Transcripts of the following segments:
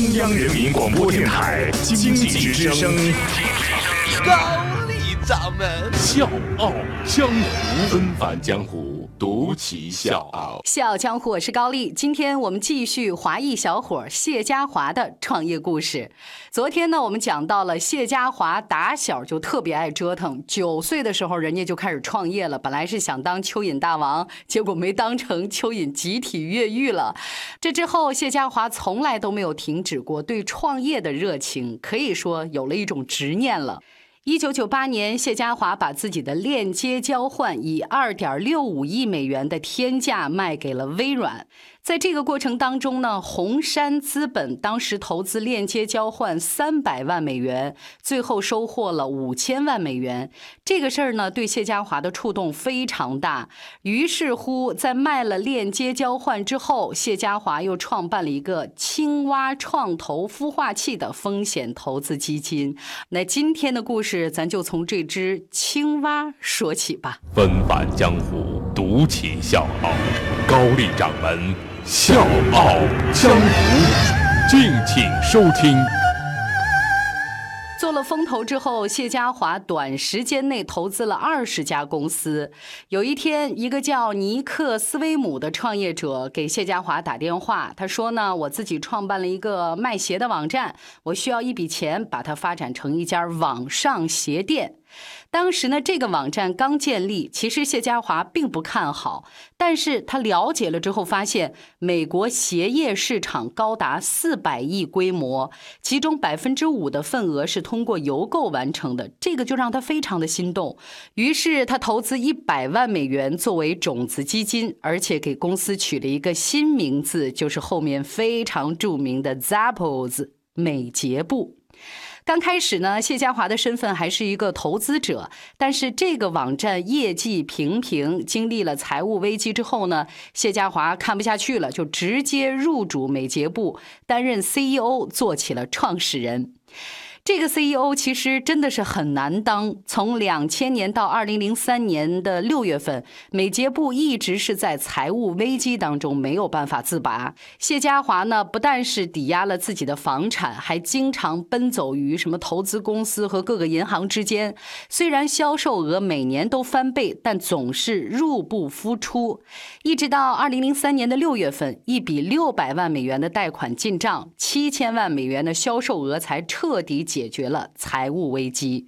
中央人民广播电台经济之声，掌门笑傲江湖，纷繁江湖，独骑笑傲。笑傲江湖，我是高丽。今天我们继续华裔小伙谢家华的创业故事。昨天呢，我们讲到了谢家华打小就特别爱折腾，九岁的时候人家就开始创业了。本来是想当蚯蚓大王，结果没当成，蚯蚓集体越狱了。这之后，谢家华从来都没有停止过对创业的热情，可以说有了一种执念了。一九九八年，谢家华把自己的链接交换以二点六五亿美元的天价卖给了微软。在这个过程当中呢，红杉资本当时投资链接交换三百万美元，最后收获了五千万美元。这个事儿呢，对谢家华的触动非常大。于是乎，在卖了链接交换之后，谢家华又创办了一个青蛙创投孵化器的风险投资基金。那今天的故事，咱就从这只青蛙说起吧。纷繁江湖，独起笑傲，高丽掌门笑傲江湖，敬请收听。做了风投之后，谢家华短时间内投资了二十家公司。有一天，一个叫尼克斯威姆的创业者给谢家华打电话，他说呢：“我自己创办了一个卖鞋的网站，我需要一笔钱，把它发展成一家网上鞋店。”当时呢，这个网站刚建立，其实谢家华并不看好。但是他了解了之后，发现美国鞋业市场高达四百亿规模，其中百分之五的份额是通过邮购完成的，这个就让他非常的心动。于是他投资一百万美元作为种子基金，而且给公司取了一个新名字，就是后面非常著名的 Zappos 美捷部。刚开始呢，谢家华的身份还是一个投资者，但是这个网站业绩平平，经历了财务危机之后呢，谢家华看不下去了，就直接入主美捷部，担任 CEO，做起了创始人。这个 CEO 其实真的是很难当。从两千年到二零零三年的六月份，美捷部一直是在财务危机当中没有办法自拔。谢家华呢，不但是抵押了自己的房产，还经常奔走于什么投资公司和各个银行之间。虽然销售额每年都翻倍，但总是入不敷出。一直到二零零三年的六月份，一笔六百万美元的贷款进账，七千万美元的销售额才彻底。解决了财务危机。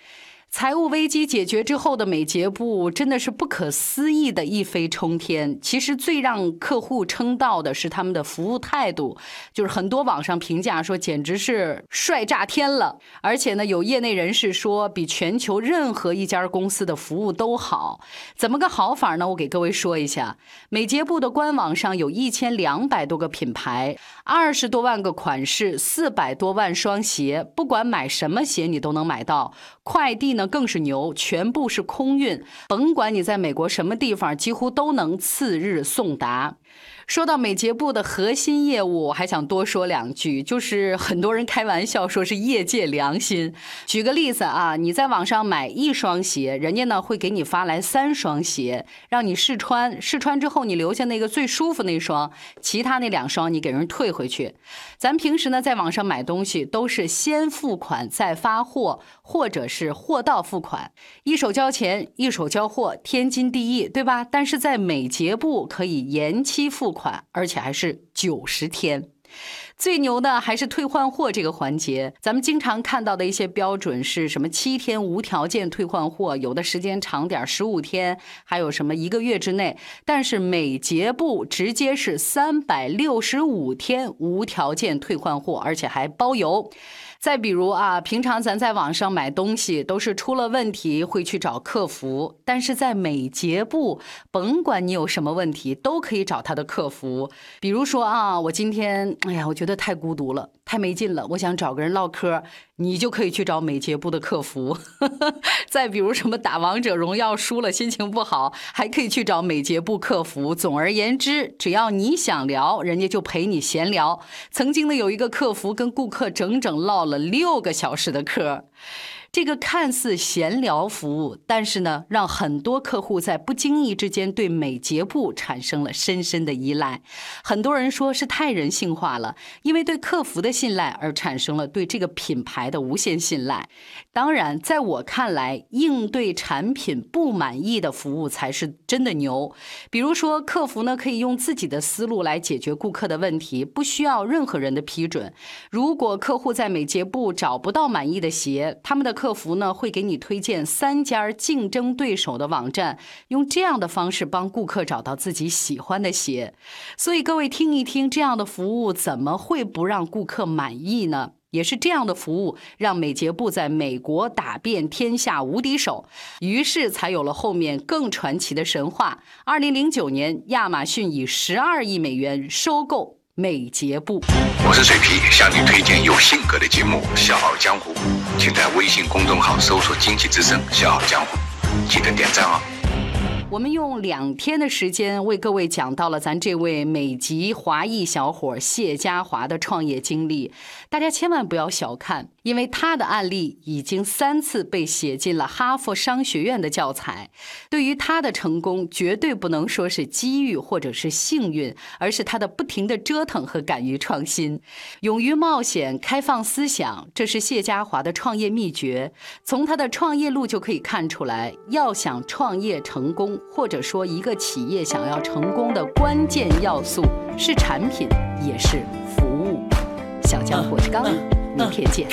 财务危机解决之后的美捷部真的是不可思议的一飞冲天。其实最让客户称道的是他们的服务态度，就是很多网上评价说简直是帅炸天了。而且呢，有业内人士说比全球任何一家公司的服务都好。怎么个好法呢？我给各位说一下。美捷部的官网上有一千两百多个品牌，二十多万个款式，四百多万双鞋，不管买什么鞋你都能买到。快递呢？更是牛，全部是空运，甭管你在美国什么地方，几乎都能次日送达。说到美睫部的核心业务，我还想多说两句，就是很多人开玩笑说是业界良心。举个例子啊，你在网上买一双鞋，人家呢会给你发来三双鞋，让你试穿，试穿之后你留下那个最舒服那双，其他那两双你给人退回去。咱平时呢在网上买东西都是先付款再发货，或者是货到付款，一手交钱一手交货，天经地义，对吧？但是在美睫部可以延期期付。款，而且还是九十天。最牛的还是退换货这个环节。咱们经常看到的一些标准是什么？七天无条件退换货，有的时间长点，十五天，还有什么一个月之内。但是美捷部直接是三百六十五天无条件退换货，而且还包邮。再比如啊，平常咱在网上买东西都是出了问题会去找客服，但是在美睫部，甭管你有什么问题，都可以找他的客服。比如说啊，我今天哎呀，我觉得太孤独了，太没劲了，我想找个人唠嗑，你就可以去找美睫部的客服。再比如什么打王者荣耀输了心情不好，还可以去找美睫部客服。总而言之，只要你想聊，人家就陪你闲聊。曾经呢，有一个客服跟顾客整整唠了。了六个小时的课，这个看似闲聊服务，但是呢，让很多客户在不经意之间对美睫部产生了深深的依赖。很多人说是太人性化了，因为对客服的信赖而产生了对这个品牌的无限信赖。当然，在我看来，应对产品不满意的服务才是真的牛。比如说，客服呢可以用自己的思路来解决顾客的问题，不需要任何人的批准。如果客户在美睫部找不到满意的鞋，他们的客服呢会给你推荐三家竞争对手的网站，用这样的方式帮顾客找到自己喜欢的鞋。所以各位听一听，这样的服务怎么会不让顾客满意呢？也是这样的服务，让美捷部在美国打遍天下无敌手，于是才有了后面更传奇的神话。二零零九年，亚马逊以十二亿美元收购美睫部。我是水皮，向你推荐有性格的节目《笑傲江湖》，请在微信公众号搜索“经济之声笑傲江湖”，记得点赞哦。我们用两天的时间为各位讲到了咱这位美籍华裔小伙谢家华的创业经历，大家千万不要小看，因为他的案例已经三次被写进了哈佛商学院的教材。对于他的成功，绝对不能说是机遇或者是幸运，而是他的不停的折腾和敢于创新，勇于冒险、开放思想，这是谢家华的创业秘诀。从他的创业路就可以看出来，要想创业成功。或者说，一个企业想要成功的关键要素是产品，也是服务。小江火是刚，明天见。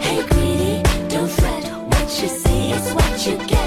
Hey, pretty, don't fret. What you see is what you get.